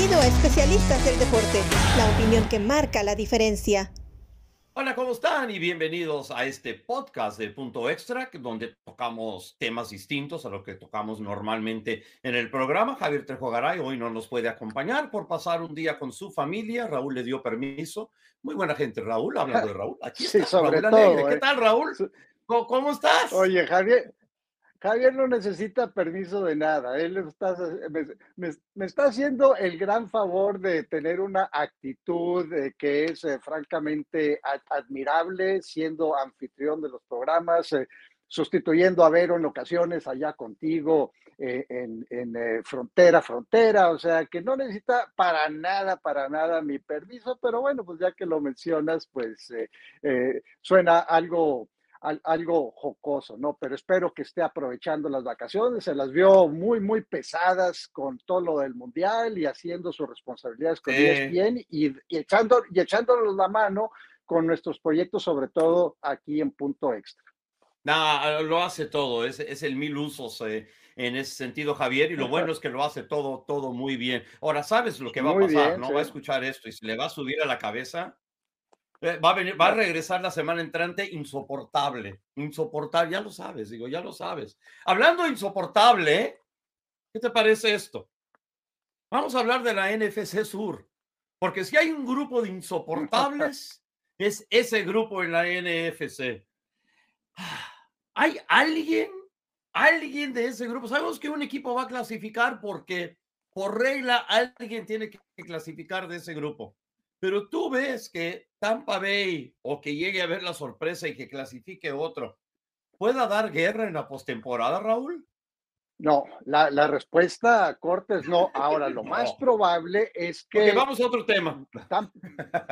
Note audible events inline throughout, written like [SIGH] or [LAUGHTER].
Bienvenido a Especialistas del Deporte, la opinión que marca la diferencia. Hola, ¿cómo están? Y bienvenidos a este podcast de Punto Extra, donde tocamos temas distintos a lo que tocamos normalmente en el programa. Javier Trejo Garay hoy no nos puede acompañar por pasar un día con su familia. Raúl le dio permiso. Muy buena gente, Raúl, hablando de Raúl. Aquí sí, está, sobre Raúl todo. ¿Qué eh. tal, Raúl? ¿Cómo, cómo estás? Oye, Javier, Javier no necesita permiso de nada. Él está, me, me- está haciendo el gran favor de tener una actitud eh, que es eh, francamente ad- admirable, siendo anfitrión de los programas, eh, sustituyendo a Vero en ocasiones allá contigo eh, en, en, eh, frontera, frontera. O sea, que no necesita para nada, para nada mi permiso, pero bueno, pues ya que lo mencionas, pues eh, eh, suena algo al- algo jocoso, ¿no? Pero espero que esté aprovechando las vacaciones. Se las vio muy, muy pesadas con todo lo del mundial y haciendo sus responsabilidades con Sí. ESPN y, y, echando, y echándonos la mano con nuestros proyectos, sobre todo aquí en Punto Extra. Nah, lo hace todo, es, es el mil usos eh, en ese sentido, Javier, y lo bueno es que lo hace todo, todo muy bien. Ahora, ¿sabes lo que va a pasar? bien, ¿No? sí. Va a escuchar esto y se le va a subir a la cabeza. Eh, Va a venir, va a regresar la semana entrante insoportable, insoportable, ya lo sabes, digo, ya lo sabes. Hablando de insoportable. ¿qué te parece esto? Vamos a hablar de la NFC Sur, porque si hay un grupo de insoportables, [LAUGHS] es ese grupo en la NFC. ¿Hay alguien, alguien de ese grupo? Sabemos que un equipo va a clasificar porque por regla alguien tiene que clasificar de ese grupo. Pero tú ves que Tampa Bay o que llegue a ver la sorpresa y que clasifique otro, ¿pueda dar guerra en la postemporada, Raúl? No, la, la respuesta corta es no. Ahora, [LAUGHS] lo más probable es Porque que vamos a otro tema. Tam-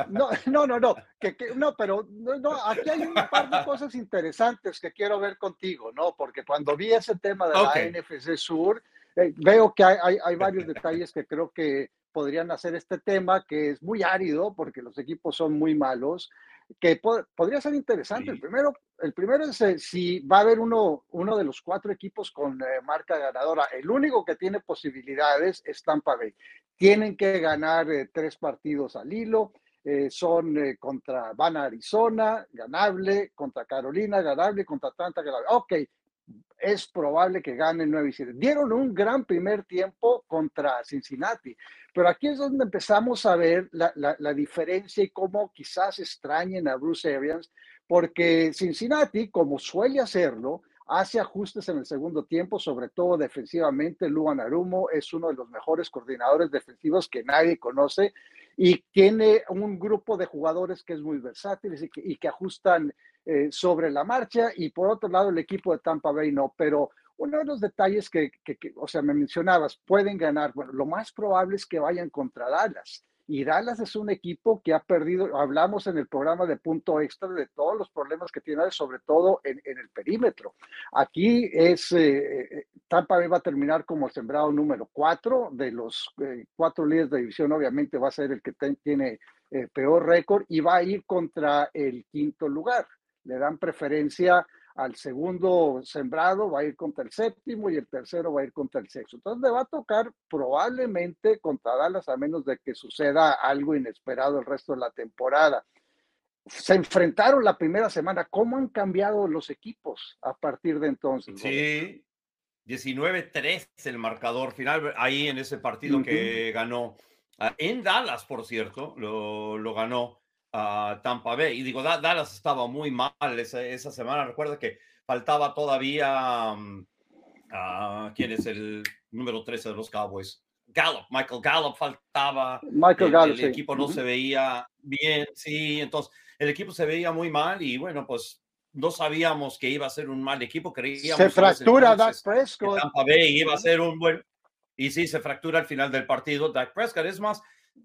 No, [LAUGHS] no, no, no, que, que- no, pero no, no, aquí hay un par de cosas interesantes que quiero ver contigo, ¿no? Porque cuando vi ese tema de la NFC Sur, eh, veo que hay, hay, hay varios detalles que creo que podrían hacer este tema, que es muy árido, porque los equipos son muy malos, que po- podría ser interesante. El Sí. primero, el primero es eh, si va a haber uno, uno de los cuatro equipos con eh, marca ganadora. El único que tiene posibilidades es Tampa Bay. Tienen que ganar eh, tres partidos al hilo. eh, son eh, contra, van a Arizona, ganable, contra Carolina, ganable, contra Atlanta, ganable. Ok, es probable que ganen 9 y 7. Dieron un gran primer tiempo contra Cincinnati, pero aquí es donde empezamos a ver la, diferencia y cómo quizás extrañen a Bruce Arians, porque Cincinnati, como suele hacerlo, hace ajustes en el segundo tiempo, sobre todo defensivamente. Luan Arumo es uno de los mejores coordinadores defensivos que nadie conoce y tiene un grupo de jugadores que es muy versátil y que ajustan eh, sobre la marcha. Y por otro lado, el equipo de Tampa Bay no, pero uno de los detalles que, que, que, o sea, me mencionabas, pueden ganar. Bueno, lo más probable es que vayan contra Dallas. Y Dallas es un equipo que ha perdido, hablamos en el programa de punto extra de todos los problemas que tiene, sobre todo en, el perímetro. Aquí es, eh, Tampa Bay va a terminar como sembrado número cuatro, de los eh, cuatro líderes de división obviamente va a ser el que tiene eh, peor récord y va a ir contra el quinto lugar. Le dan preferencia al segundo sembrado, va a ir contra el séptimo y el tercero va a ir contra el sexto. Entonces le va a tocar probablemente contra Dallas a menos de que suceda algo inesperado el resto de la temporada. Se enfrentaron la primera semana. ¿Cómo han cambiado los equipos a partir de entonces? Sí, 19-3 el marcador final ahí en ese partido uh -huh. que ganó. Uh, en Dallas, por cierto, lo, lo ganó a Tampa Bay. Y digo, Dallas estaba muy mal esa, esa semana. Recuerda que faltaba todavía. Um, uh, ¿Quién es el número 13 de los Cowboys? Gallup, Michael Gallup faltaba. Michael el, Gallup. El, sí. equipo no uh -huh. se veía bien, sí. Entonces, el equipo se veía muy mal y bueno, pues no sabíamos que iba a ser un mal equipo. Creíamos se fractura Dak Prescott. Que Tampa Bay iba a ser un buen. Y sí, se fractura al final del partido. Dak Prescott, es más,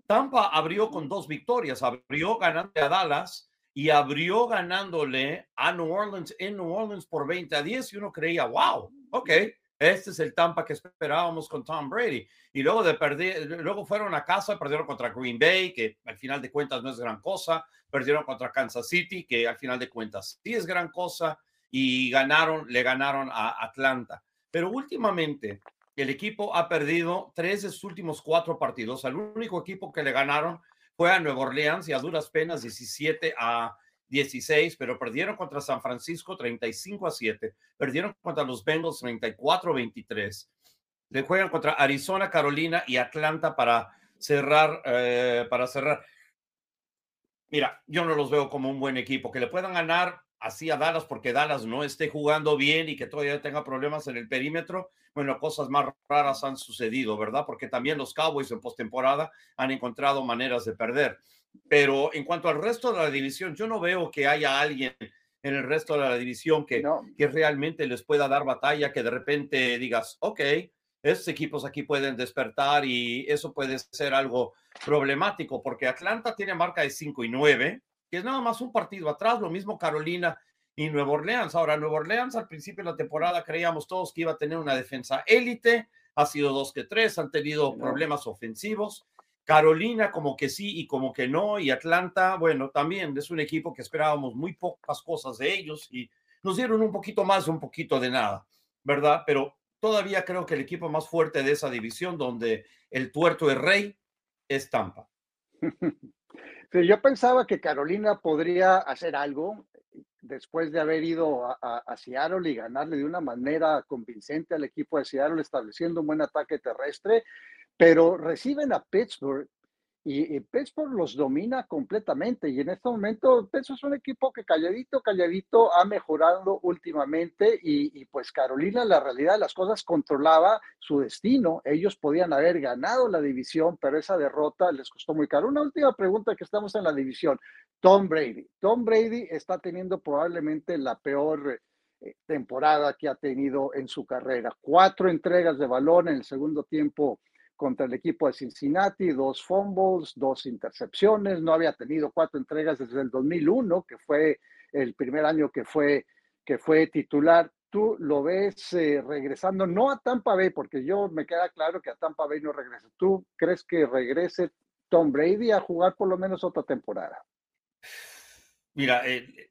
Tampa abrió con dos victorias, abrió ganando a Dallas y abrió ganándole a New Orleans en New Orleans por 20 a 10 y uno creía, wow, ok, este es el Tampa que esperábamos con Tom Brady. Y luego de perder, luego fueron a casa, perdieron contra Green Bay, que al final de cuentas no es gran cosa, perdieron contra Kansas City, que al final de cuentas sí es gran cosa, y ganaron, le ganaron a Atlanta. Pero últimamente el equipo ha perdido tres de sus últimos cuatro partidos. El único equipo que le ganaron fue a Nueva Orleans y a duras penas 17 a 16, pero perdieron contra San Francisco 35 a 7, perdieron contra los Bengals 34 a 23. Le juegan contra Arizona, Carolina y Atlanta para cerrar, eh, para cerrar. Mira, yo no los veo como un buen equipo. Que le puedan ganar así a Dallas porque Dallas no esté jugando bien y que todavía tenga problemas en el perímetro. Bueno, cosas más raras han sucedido, ¿verdad? Porque también los Cowboys en postemporada han encontrado maneras de perder. Pero en cuanto al resto de la división, yo no veo que haya alguien en el resto de la división que, que realmente les pueda dar batalla, que de repente digas, ok, estos equipos aquí pueden despertar y eso puede ser algo problemático porque Atlanta tiene marca de 5 y 9, que es nada más un partido atrás, lo mismo Carolina y Nueva Orleans. Ahora, Nueva Orleans al principio de la temporada creíamos todos que iba a tener una defensa élite, ha sido dos que tres, han tenido problemas ofensivos. Carolina como que sí y como que no, y Atlanta, bueno, también es un equipo que esperábamos muy pocas cosas de ellos y nos dieron un poquito más, un poquito de nada, ¿verdad? Pero todavía creo que el equipo más fuerte de esa división, donde el tuerto es rey, es Tampa. [LAUGHS] yo pensaba que Carolina podría hacer algo después de haber ido a, Seattle y ganarle de una manera convincente al equipo de Seattle, estableciendo un buen ataque terrestre, pero reciben a Pittsburgh y, Pittsburgh los domina completamente. Y en este momento, Pittsburgh es un equipo que calladito, calladito ha mejorado últimamente. Y, pues Carolina, la realidad de las cosas, controlaba su destino. Ellos podían haber ganado la división, pero esa derrota les costó muy caro. Una última pregunta que estamos en la división. Tom Brady. Tom Brady está teniendo probablemente la peor eh, temporada que ha tenido en su carrera. Cuatro entregas de balón en el segundo tiempo contra el equipo de Cincinnati, dos fumbles, dos intercepciones, no había tenido cuatro entregas desde el 2001, que fue el primer año que fue, que fue titular. Tú lo ves eh, regresando, no a Tampa Bay, porque yo me queda claro que a Tampa Bay no regresa. ¿Tú crees que regrese Tom Brady a jugar por lo menos otra temporada? Mira, el,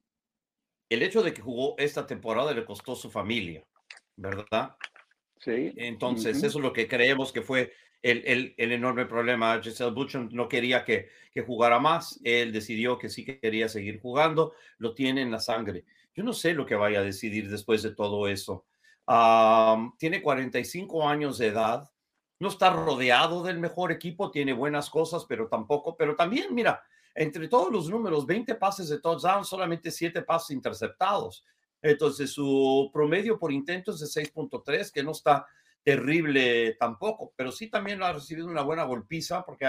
el hecho de que jugó esta temporada le costó su familia, ¿verdad? Sí. Entonces, eso es lo que creemos que fue el, el, enorme problema. Giselle Butcher no quería que, que jugara más, él decidió que sí quería seguir jugando, lo tiene en la sangre. Yo no sé lo que vaya a decidir después de todo eso. tiene 45 años de edad, no está rodeado del mejor equipo, tiene buenas cosas, pero tampoco, pero también, mira, entre todos los números, 20 pases de touchdown, solamente 7 pases interceptados. Entonces, su promedio por intento es de 6.3, que no está terrible tampoco, pero sí también ha recibido una buena golpiza porque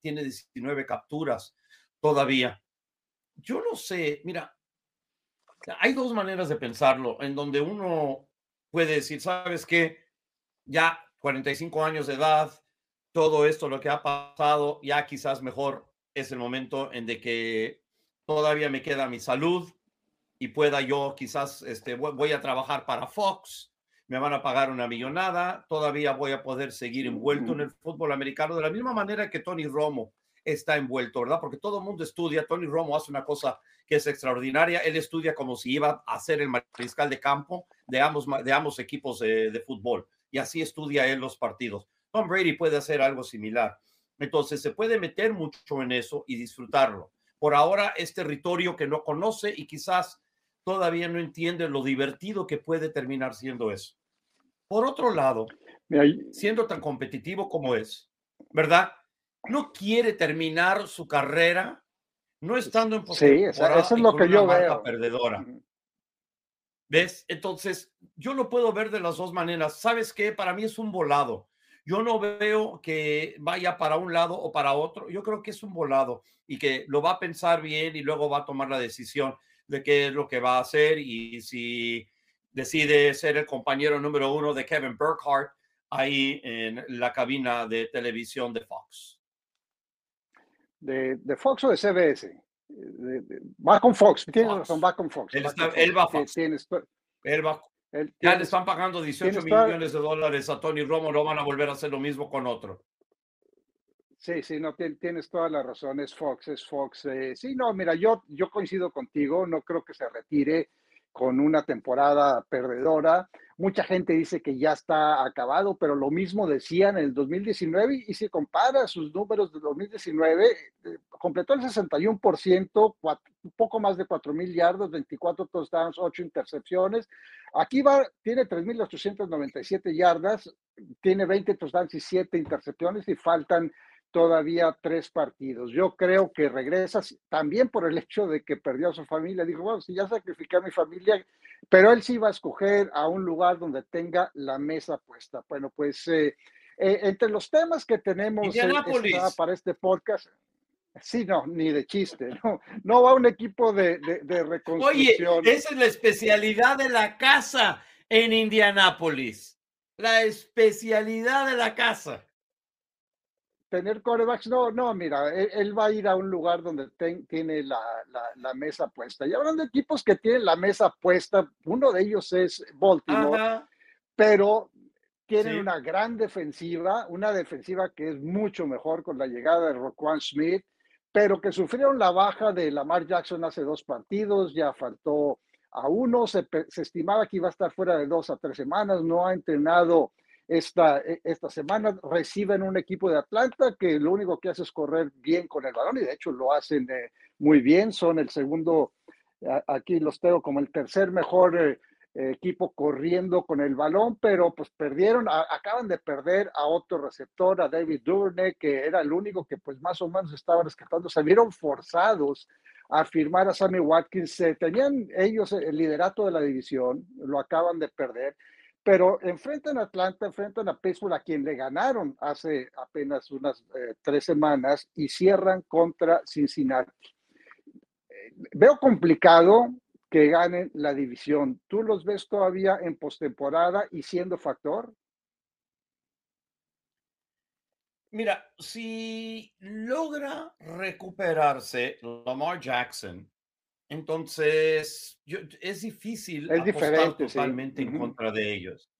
tiene 19 capturas todavía. Yo no sé, mira, hay dos maneras de pensarlo, en donde uno puede decir, ¿sabes qué? Ya 45 años de edad, todo esto, lo que ha pasado, ya quizás mejor es el momento en de que todavía me queda mi salud y pueda yo quizás, este, voy a trabajar para Fox me van a pagar una millonada, todavía voy a poder seguir envuelto en el fútbol americano de la misma manera que Tony Romo está envuelto, ¿verdad? Porque todo el mundo estudia, Tony Romo hace una cosa que es extraordinaria, él estudia como si iba a ser el mariscal de campo de ambos, de ambos equipos de, de fútbol y así estudia él los partidos. Tom Brady puede hacer algo similar. Entonces se puede meter mucho en eso y disfrutarlo. Por ahora es territorio que no conoce y quizás todavía no entiende lo divertido que puede terminar siendo eso. Por otro lado, siendo tan competitivo como es, ¿verdad? No quiere terminar su carrera no estando en posición. Sí, eso es lo que yo veo. Perdedora. ¿Ves? Entonces, yo lo puedo ver de las dos maneras. ¿Sabes qué? Para mí es un volado. Yo no veo que vaya para un lado o para otro. Yo creo que es un volado y que lo va a pensar bien y luego va a tomar la decisión de qué es lo que va a hacer y si decide ser el compañero número uno de Kevin Burkhardt ahí en la cabina de televisión de Fox. De, Fox o de CBS? va con Fox, tienes razón, va con Fox. Él, va Fox. él va, ya le están pagando 18 millones de dólares a Tony Romo, no van a volver a hacer lo mismo con otro. Sí, sí, no, tienes toda la razón, es Fox, es Fox. Eh, sí, no, mira, yo, yo coincido contigo, no creo que se retire con una temporada perdedora. Mucha gente dice que ya está acabado, pero lo mismo decían en el 2019 y si compara sus números de 2019, eh, completó el 61%, un poco más de 4 mil yardas, 24 touchdowns, 8 intercepciones. Aquí va, tiene 3.897 yardas, tiene 20 touchdowns y 7 intercepciones y faltan todavía tres partidos. Yo creo que regresa también por el hecho de que perdió a su familia. Dijo, bueno, si ya sacrifiqué a mi familia, pero él sí va a escoger a un lugar donde tenga la mesa puesta. Bueno, pues eh, eh, entre los temas que tenemos para este podcast, sí, no, ni de chiste, [LAUGHS] no, no va un equipo de, de, reconstrucción. Oye, esa es la especialidad de la casa en Indianápolis. La especialidad de la casa tener corebacks, no, no, mira, él, va a ir a un lugar donde tiene la, la, mesa puesta. Y hablando de equipos que tienen la mesa puesta, uno de ellos es Baltimore, pero tienen una gran defensiva, una defensiva que es mucho mejor con la llegada de Roquan Smith, pero que sufrieron la baja de Lamar Jackson hace dos partidos, ya faltó a uno, se, se estimaba que iba a estar fuera de dos a tres semanas, no ha entrenado esta, e, esta semana reciben un equipo de Atlanta que lo único que hace es correr bien con el balón y de hecho lo hacen eh, muy bien. Son el segundo, aquí los tengo como el tercer mejor eh, equipo corriendo con el balón, pero pues perdieron, acaban de perder a otro receptor, a David Duvernay, que era el único que pues más o menos estaba rescatando. Se vieron forzados a firmar a Sammy Watkins. tenían ellos el liderato de la división, lo acaban de perder pero enfrentan a Atlanta, enfrentan a Pittsburgh, a quien le ganaron hace apenas unas eh, tres semanas y cierran contra Cincinnati. Eh, veo complicado que ganen la división. ¿Tú los ves todavía en postemporada y siendo factor? Mira, si logra recuperarse Lamar Jackson, entonces, yo, es difícil es diferente, totalmente en contra de ellos.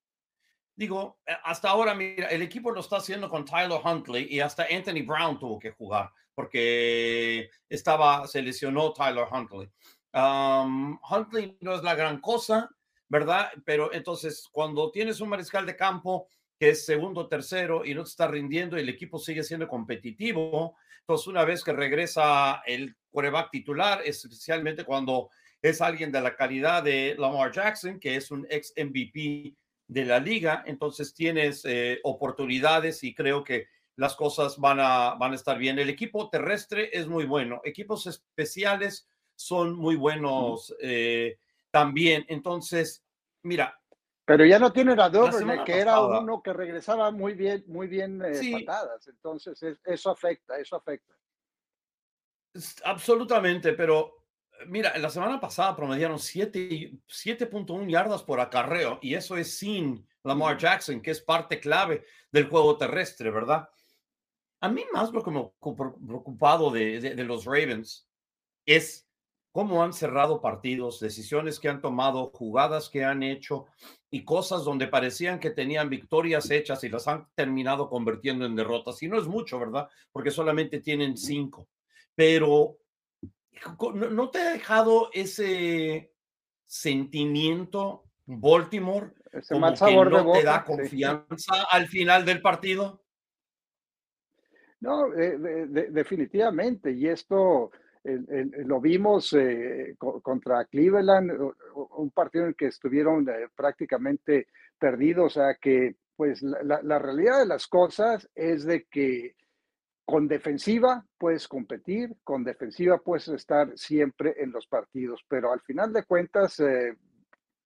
Digo, eh, hasta ahora, mira, el equipo lo está haciendo con Tyler Huntley y hasta Anthony Brown tuvo que jugar porque estaba, se lesionó Tyler Huntley. Huntley no es la gran cosa, ¿verdad? Pero entonces, cuando tienes un mariscal de campo que es segundo, tercero y no te está rindiendo y el equipo sigue siendo competitivo, entonces una vez que regresa el quarterback titular, especialmente cuando es alguien de la calidad de Lamar Jackson, que es un ex MVP de la liga, entonces tienes eh, oportunidades y creo que las cosas van a, van a estar bien. El equipo terrestre es muy bueno, equipos especiales son muy buenos eh, también. Entonces, mira. Pero ya no tienen a Duvernay, que era uno que regresaba muy bien, muy bien eh, patadas. Entonces, eso afecta, eso afecta. Absolutamente, pero mira, la semana pasada promediaron 7.1 yardas por acarreo y eso es sin Lamar Jackson, que es parte clave del juego terrestre, ¿verdad? A mí más lo que me preocupado de, de, los Ravens es cómo han cerrado partidos, decisiones que han tomado, jugadas que han hecho y cosas donde parecían que tenían victorias hechas y las han terminado convirtiendo en derrotas. Y no es mucho, ¿verdad? Porque solamente tienen cinco pero ¿no te ha dejado ese sentimiento Baltimore ese como que no te da confianza al final del partido? No, eh, definitivamente. Y esto lo vimos eh, contra Cleveland, un partido en el que estuvieron eh, prácticamente perdidos. O sea que, pues, la realidad de las cosas es de que con defensiva puedes competir, con defensiva puedes estar siempre en los partidos, pero al final de cuentas, eh,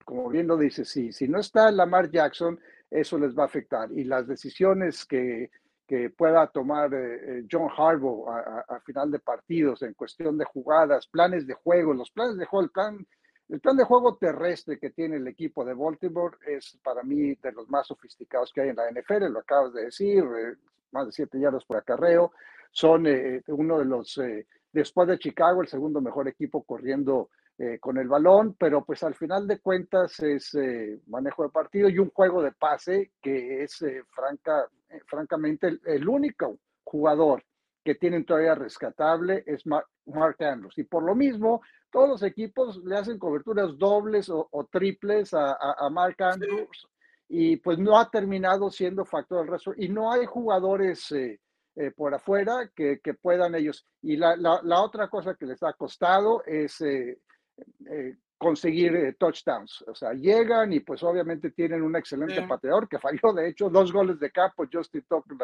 como bien lo dice, si, si no está Lamar Jackson, eso les va a afectar. Y las decisiones que, que pueda tomar eh, eh, John Harbaugh a, final de partidos en cuestión de jugadas, planes de juego, los planes de juego, el plan, el plan de juego terrestre que tiene el equipo de Baltimore es para mí de los más sofisticados que hay en la NFL, lo acabas de decir, más de siete yardas por acarreo. Son eh, uno de los, eh, después de Chicago, el segundo mejor equipo corriendo eh, con el balón, pero pues al final de cuentas es manejo de partido y un juego de pase que es franca, francamente el, único jugador que tienen todavía rescatable es Mark, Andrews. Y por lo mismo, todos los equipos le hacen coberturas dobles o, triples a, Mark Andrews y pues no ha terminado siendo factor del resto. Y no hay jugadores eh, eh, por afuera que, puedan ellos. Y la, otra cosa que les ha costado es eh, conseguir touchdowns. O sea, llegan y pues obviamente tienen un excelente pateador que falló, de hecho, dos goles de campo, Justin Tucker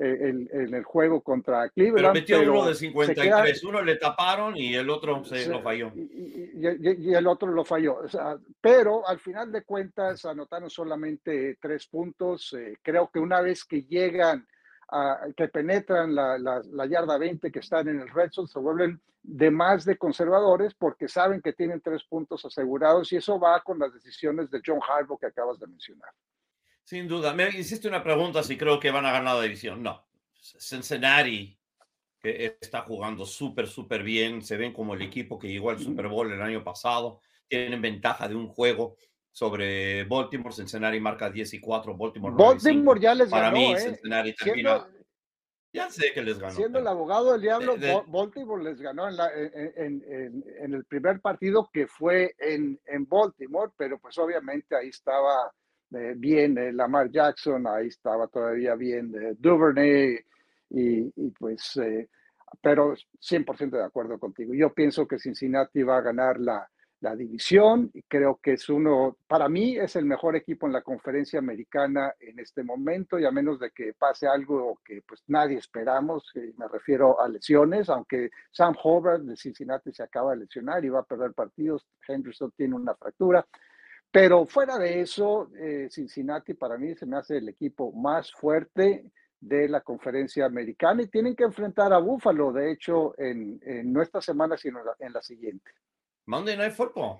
en, el juego contra Cleveland. Pero metió uno de 53, uno le taparon y el otro se, lo falló. Y, el otro lo falló. O sea, pero al final de cuentas anotaron solamente tres puntos. Eh, creo que una vez que llegan, que penetran la, la, yarda 20, que están en el red zone, se vuelven de más de conservadores porque saben que tienen tres puntos asegurados y eso va con las decisiones de John Harbaugh que acabas de mencionar. Sin duda. Me hiciste una pregunta si creo que van a ganar la división. No. Cincinnati, que está jugando súper, súper bien. Se ven como el equipo que llegó al Super Bowl el año pasado. Tienen ventaja de un juego sobre Baltimore. Cincinnati marca 10 y 4. Baltimore, Baltimore ya les ganó. Para mí, ¿eh? Cincinnati termina. ya sé que les ganó. Siendo el abogado del diablo, Baltimore les ganó en, en, el primer partido que fue en, Baltimore, pero pues obviamente ahí estaba eh, bien eh, Lamar Jackson, ahí estaba todavía bien eh, Duvernay y, pues, pero 100% de acuerdo contigo. Yo pienso que Cincinnati va a ganar la, la división y creo que es uno, para mí es el mejor equipo en la conferencia americana en este momento y a menos de que pase algo que pues nadie esperamos, me refiero a lesiones, aunque Sam Hobart de Cincinnati se acaba de lesionar y va a perder partidos, Henderson tiene una fractura, pero fuera de eso, eh, Cincinnati para mí se me hace el equipo más fuerte de la conferencia americana y tienen que enfrentar a Buffalo, de hecho, en, en no esta semana, sino en la siguiente. Monday Night Football.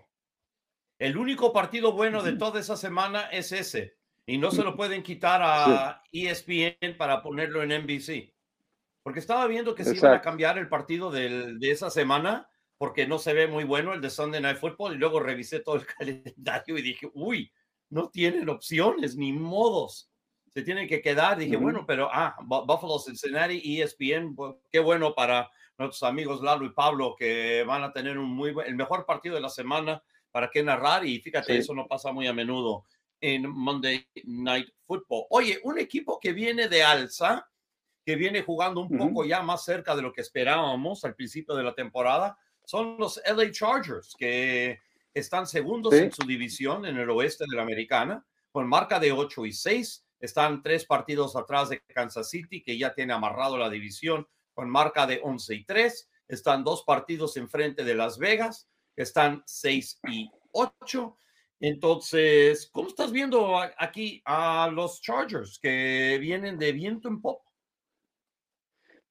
El único partido bueno de toda esa semana es ese. Y no se lo pueden quitar a ESPN para ponerlo en NBC. Porque estaba viendo que se iban a cambiar el partido de esa semana porque no se ve muy bueno el de Sunday Night Football y luego revisé todo el [LAUGHS] calendario y dije, uy, no tienen opciones ni modos. Se tienen que quedar. Dije, bueno, pero ah, Buffalo, Cincinnati, ESPN, qué bueno para nuestros amigos Lalo y Pablo que van a tener un muy el mejor partido de la semana para qué narrar y fíjate, eso no pasa muy a menudo en Monday Night Football. Oye, un equipo que viene de alza, que viene jugando un poco ya más cerca de lo que esperábamos al principio de la temporada, son los LA Chargers, que están segundos en su división en el oeste de la americana, con marca de 8 y 6. Están tres partidos atrás de Kansas City, que ya tiene amarrado la división con marca de 11 y 3. Están dos partidos enfrente de Las Vegas, están 6 y 8. Entonces, ¿cómo estás viendo aquí a los Chargers que vienen de viento en popa?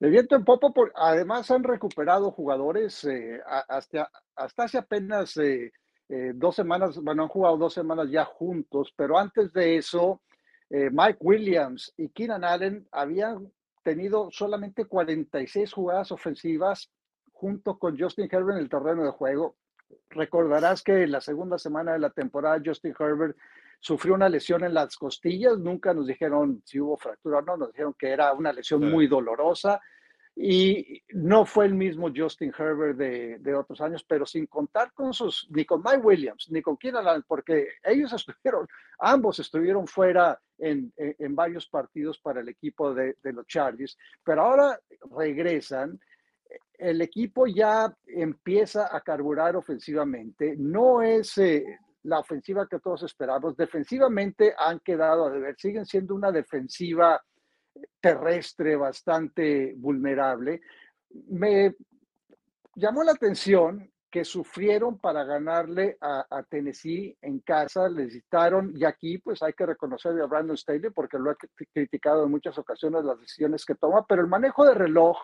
De viento en popa, por, además han recuperado jugadores eh, hasta, hasta hace apenas eh, eh, dos semanas, bueno, han jugado dos semanas ya juntos, pero antes de eso, Mike Williams y Keenan Allen habían tenido solamente 46 jugadas ofensivas junto con Justin Herbert en el terreno de juego. Recordarás que en la segunda semana de la temporada Justin Herbert sufrió una lesión en las costillas, nunca nos dijeron si hubo fractura o no, nos dijeron que era una lesión muy dolorosa y no fue el mismo Justin Herbert de, otros años, pero sin contar con sus, ni con Mike Williams, ni con Keenan porque ellos [LAUGHS] estuvieron, ambos estuvieron fuera en, varios partidos para el equipo de, los Chargers, pero ahora regresan el equipo ya empieza a carburar ofensivamente. No es eh, la ofensiva que todos esperamos. Defensivamente han quedado a deber, siguen siendo una defensiva terrestre bastante vulnerable. Me llamó la atención que sufrieron para ganarle a, Tennessee en casa, necesitaron, y aquí pues hay que reconocerle a Brandon Staley porque lo he criticado en muchas ocasiones las decisiones que toma, pero el manejo de reloj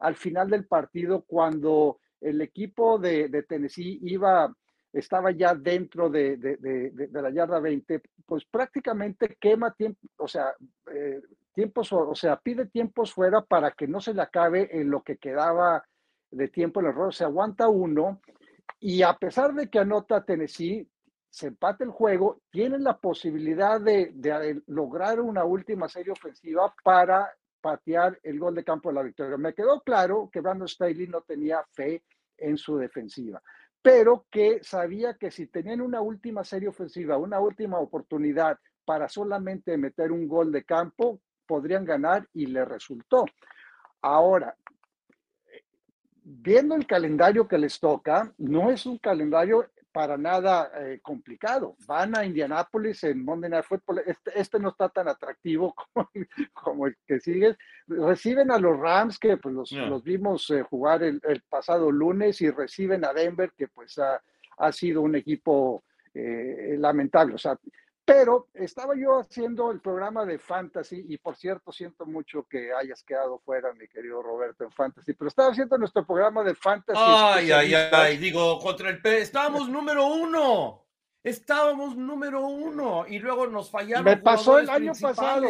al final del partido, cuando el equipo de, de Tennessee iba estaba ya dentro de, de, de, la yarda 20, pues prácticamente quema tiempo, o sea, eh, tiempos, o sea, pide tiempos fuera para que no se le acabe en lo que quedaba de tiempo el error, se aguanta uno, y a pesar de que anota Tennessee, se empate el juego, tienen la posibilidad de, de lograr una última serie ofensiva para patear el gol de campo de la victoria. Me quedó claro que Brandon Staley no tenía fe en su defensiva, pero que sabía que si tenían una última serie ofensiva, una última oportunidad para solamente meter un gol de campo, podrían ganar y le resultó. Ahora, viendo el calendario que les toca, no es un calendario para nada eh, complicado. Van a Indianápolis en Monday Night Football. Este, este no está tan atractivo [LAUGHS] como, el que sigue. Reciben a los Rams, que pues, los, vimos eh, jugar el, pasado lunes, y reciben a Denver, que pues ha, ha sido un equipo eh, lamentable. O sea, pero estaba yo haciendo el programa de Fantasy y por cierto siento mucho que hayas quedado fuera, mi querido Roberto, en Fantasy, pero estaba haciendo nuestro programa de Fantasy. Ay, ay, ay, digo, contra el P, estábamos número uno, estábamos número uno y luego nos fallaron. Me pasó el año pasado.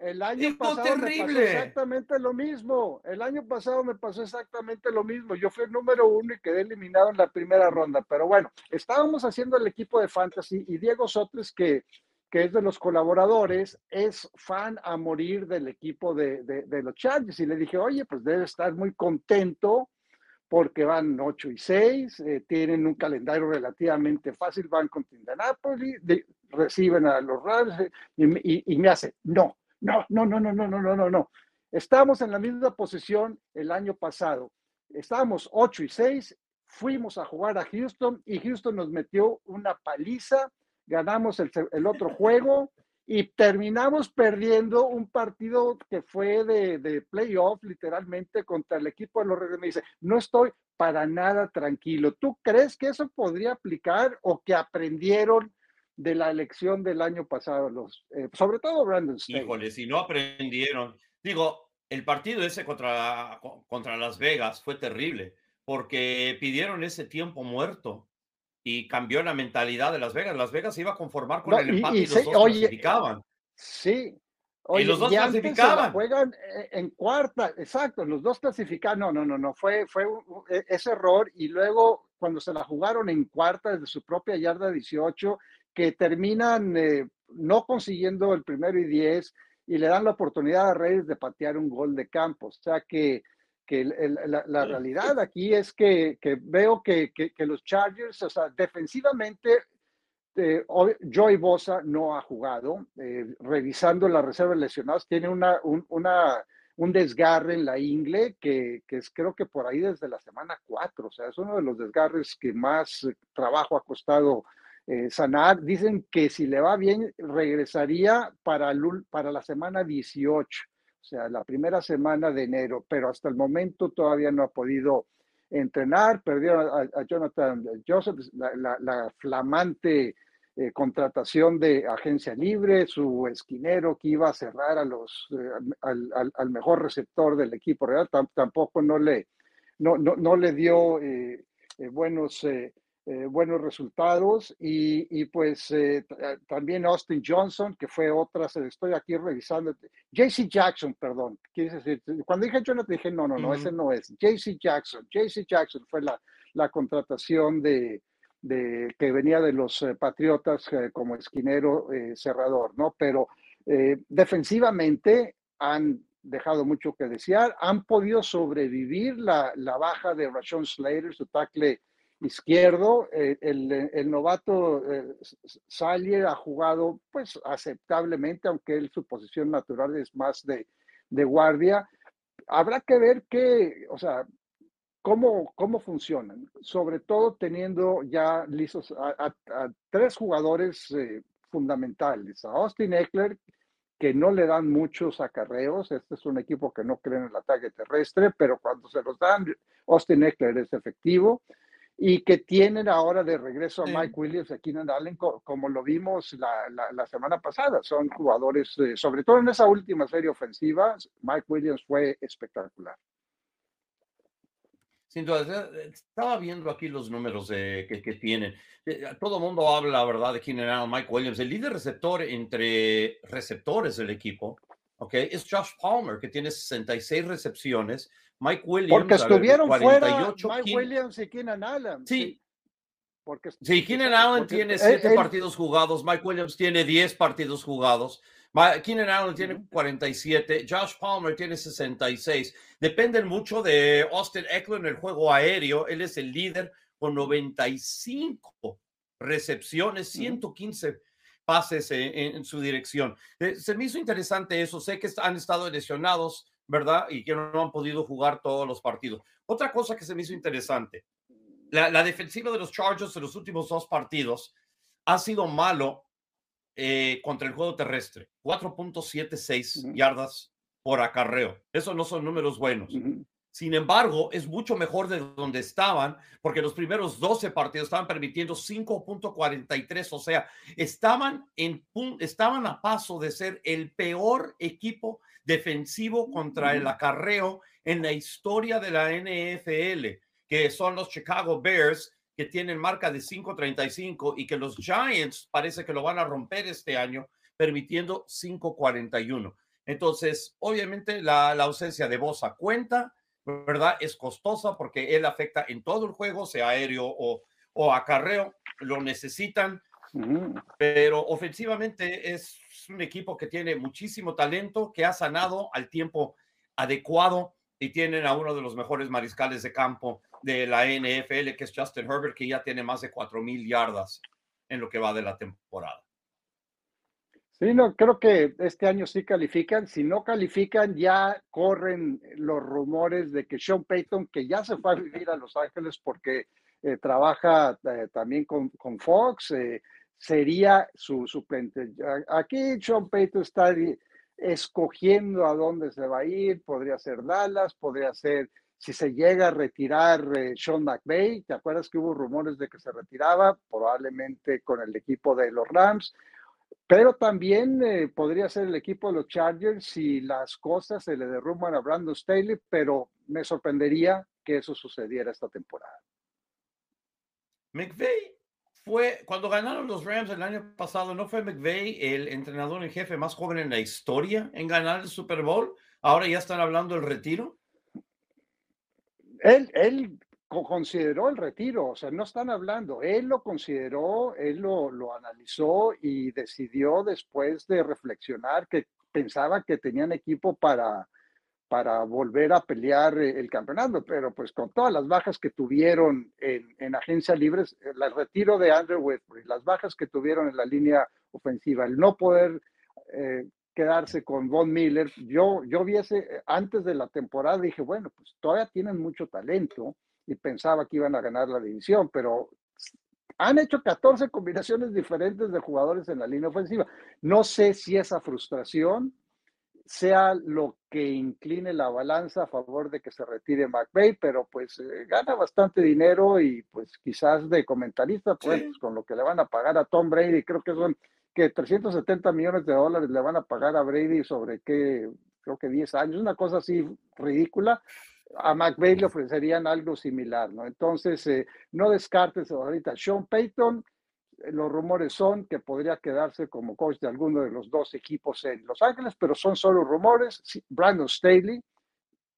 El año pasado me pasó exactamente lo mismo. El año pasado me pasó exactamente lo mismo. Yo fui el número uno y quedé eliminado en la primera ronda. Pero bueno, estábamos haciendo el equipo de fantasy y Diego Sotres, que, que es de los colaboradores, es fan a morir del equipo de, de, los Chargers. Y le dije, oye, pues debe estar muy contento porque van 8 y 6, eh, tienen un calendario relativamente fácil, van contra Indianapolis, reciben a los Rams eh, y, y me hace, no, no, no, no, no, no, no, no, no, no. Estábamos en la misma posición el año pasado. Estábamos 8 y 6, fuimos a jugar a Houston y Houston nos metió una paliza, ganamos el, el otro juego y terminamos perdiendo un partido que fue de, de, playoff literalmente contra el equipo de los Reyes. Me dice, no estoy para nada tranquilo. ¿Tú crees que eso podría aplicar o que aprendieron de la elección del año pasado, los, eh, sobre todo Brandon Staley. Híjole, si no aprendieron. Digo, el partido ese contra, contra Las Vegas fue terrible porque pidieron ese tiempo muerto y cambió la mentalidad de Las Vegas. Las Vegas se iba a conformar con el empate y, los dos clasificaban. Sí. y los dos clasificaban. Juegan eh, en cuarta, exacto, los dos clasificaban. No, no, no, no, fue, fue e, ese error. Y luego, cuando se la jugaron en cuarta desde su propia yarda 18, que terminan eh, no consiguiendo el primero y diez y le dan la oportunidad a Reyes de patear un gol de campo. O sea que, que la, realidad aquí es que, que veo que, que, los Chargers, o sea, defensivamente, eh, Joey Bosa no ha jugado. Eh, revisando las reservas lesionadas, tiene una, un, una, un desgarre en la ingle que, que, es creo que por ahí desde la semana 4. O sea, es uno de los desgarres que más trabajo ha costado eh, sanar. Dicen que si le va bien, regresaría para, para la semana 18, o sea, la primera semana de enero, pero hasta el momento todavía no ha podido entrenar. Perdió a, Jonathan Joseph, la, flamante eh, contratación de agencia libre, su esquinero que iba a cerrar a los, eh, al, mejor receptor del equipo real, tampoco no le, no, no, le dio buenos eh, buenos resultados y, pues eh, eh, también Austin Johnson, que fue otra, estoy aquí revisando, JC Jackson, perdón, decir, cuando dije Jonathan dije, no, no, no, ese no es, JC Jackson, JC Jackson fue la, la contratación de, de, que venía de los Patriotas como esquinero cerrador, ¿no? Pero defensivamente han dejado mucho que desear, han podido sobrevivir la, la baja de Rashon Slater, su tackle izquierdo. Eh, el, novato eh, Salier ha jugado pues aceptablemente, aunque él, su posición natural es más de, guardia. Habrá que ver qué, o sea, cómo, cómo funcionan, sobre todo teniendo ya listos a, tres jugadores eh, fundamentales, a Austin Eckler, que no le dan muchos acarreos. Este es un equipo que no cree en el ataque terrestre, pero cuando se los dan, Austin Eckler es efectivo y que tienen ahora de regreso a Mike Williams aquí en Allen, como lo vimos la, la, semana pasada. Son jugadores, eh, sobre todo en esa última serie ofensiva, Mike Williams fue espectacular. Sin duda, estaba viendo aquí los números que, que, tienen. Eh, todo el mundo habla, ¿verdad?, de Keenan Allen, Mike Williams. El líder receptor entre receptores del equipo, ¿ok? Es Josh Palmer, que tiene 66 recepciones, Mike Williams. Porque estuvieron fuera Mike Williams y Keenan Allen. Sí. Porque, sí, Keenan Allen tiene siete partidos jugados, Mike Williams tiene diez partidos jugados. Keenan Allen tiene 47, Josh Palmer tiene 66. Dependen mucho de Austin Eckler en el juego aéreo. Él es el líder con 95 recepciones, 115 pases en, su dirección. Eh, se me hizo interesante eso. Sé que han estado lesionados, ¿verdad? Y que no han podido jugar todos los partidos. Otra cosa que se me hizo interesante, la, defensiva de los Chargers en los últimos dos partidos ha sido malo eh, contra el juego terrestre. 4.76 yardas por acarreo. Esos no son números buenos. Sin embargo, es mucho mejor de donde estaban, porque los primeros 12 partidos estaban permitiendo 5.43, o sea, estaban, en, estaban a paso de ser el peor equipo defensivo contra el acarreo en la historia de la NFL, que son los Chicago Bears, que tienen marca de 5.35 y que los Giants parece que lo van a romper este año, permitiendo 5.41. Entonces, obviamente la, la ausencia de Bosa cuenta ¿verdad? Es costosa porque él afecta en todo el juego, sea aéreo o, o acarreo, lo necesitan, pero ofensivamente es un equipo que tiene muchísimo talento, que ha sanado al tiempo adecuado y tienen a uno de los mejores mariscales de campo de la NFL, que es Justin Herbert, que ya tiene más de cuatro mil yardas en lo que va de la temporada. Sí, no, creo que este año sí califican. Si no califican, ya corren los rumores de que Sean Payton, que ya se fue a vivir a Los Ángeles porque eh, trabaja eh, también con, con Fox, eh, sería su suplente. Aquí Sean Payton está escogiendo a dónde se va a ir. Podría ser Dallas, podría ser si se llega a retirar Sean McVay. ¿Te acuerdas que hubo rumores de que se retiraba? Probablemente con el equipo de los Rams pero también eh, podría ser el equipo de los Chargers si las cosas se le derrumban a Brandon Staley, pero me sorprendería que eso sucediera esta temporada. McVeigh fue, cuando ganaron los Rams el año pasado, ¿no fue McVeigh el entrenador en jefe más joven en la historia en ganar el Super Bowl? Ahora ya están hablando del retiro. Él, él consideró el retiro, o sea, no están hablando, él lo consideró, él lo, lo analizó y decidió después de reflexionar que pensaba que tenían equipo para, para volver a pelear el campeonato, pero pues con todas las bajas que tuvieron en, en agencia libres, el retiro de Andrew Whitbury, las bajas que tuvieron en la línea ofensiva, el no poder eh, quedarse con Von Miller, yo, yo viese antes de la temporada, dije, bueno, pues todavía tienen mucho talento, y pensaba que iban a ganar la división, pero han hecho 14 combinaciones diferentes de jugadores en la línea ofensiva. No sé si esa frustración sea lo que incline la balanza a favor de que se retire McVeigh, pero pues eh, gana bastante dinero y pues quizás de comentarista, pues con lo que le van a pagar a Tom Brady, creo que son que 370 millones de dólares le van a pagar a Brady sobre qué, creo que 10 años, una cosa así ridícula, a McVeigh le ofrecerían algo similar, ¿no? Entonces, eh, no descartes ahorita. Sean Payton, eh, los rumores son que podría quedarse como coach de alguno de los dos equipos en Los Ángeles, pero son solo rumores. Brandon Staley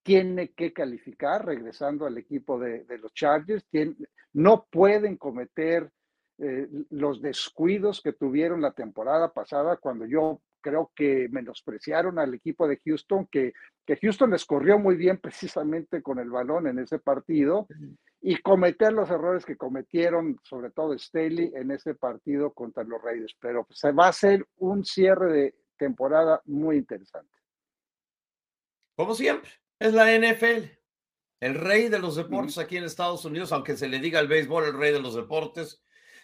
tiene que calificar regresando al equipo de, los Chargers. no pueden cometer eh, los descuidos que tuvieron la temporada pasada cuando yo creo que menospreciaron al equipo de Houston, que, que Houston les corrió muy bien precisamente con el balón en ese partido y cometer los errores que cometieron, sobre todo Staley, en ese partido contra los Raiders. Pero se va a ser un cierre de temporada muy interesante. Como siempre, es la NFL. El rey de los deportes aquí en Estados Unidos, aunque se le diga al béisbol el rey de los deportes.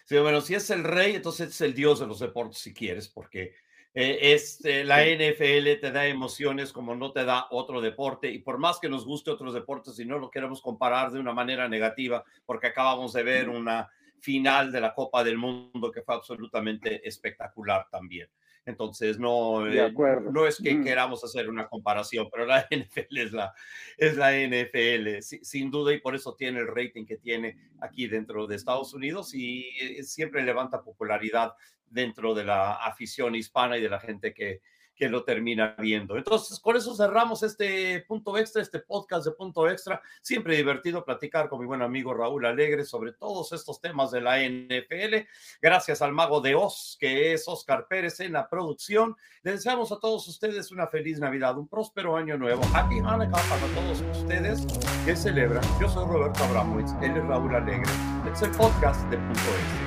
Bueno, si es el rey, entonces es el dios de los deportes, si quieres, porque eh, este, la NFL te da emociones como no te da otro deporte y por más que nos guste otros deportes y no lo queremos comparar de una manera negativa, porque acabamos de ver una final de la Copa del Mundo que fue absolutamente espectacular también. Entonces, no, eh, no es que queramos hacer una comparación, pero la [LAUGHS] NFL es la, es la NFL, sin duda, y por eso tiene el rating que tiene aquí dentro de Estados Unidos y eh, siempre levanta popularidad dentro de la afición hispana y de la gente que, que lo termina viendo. Entonces, con eso cerramos este punto extra, este podcast de punto extra. Siempre divertido platicar con mi buen amigo Raúl Alegre sobre todos estos temas de la NFL. Gracias al mago de Oz, que es Oscar Pérez en la producción. Les deseamos a todos ustedes una feliz Navidad, un próspero año nuevo. Happy Hanukkah para todos ustedes que celebran. Yo soy Roberto Abramowitz, él es Raúl Alegre. Este es el podcast de punto extra.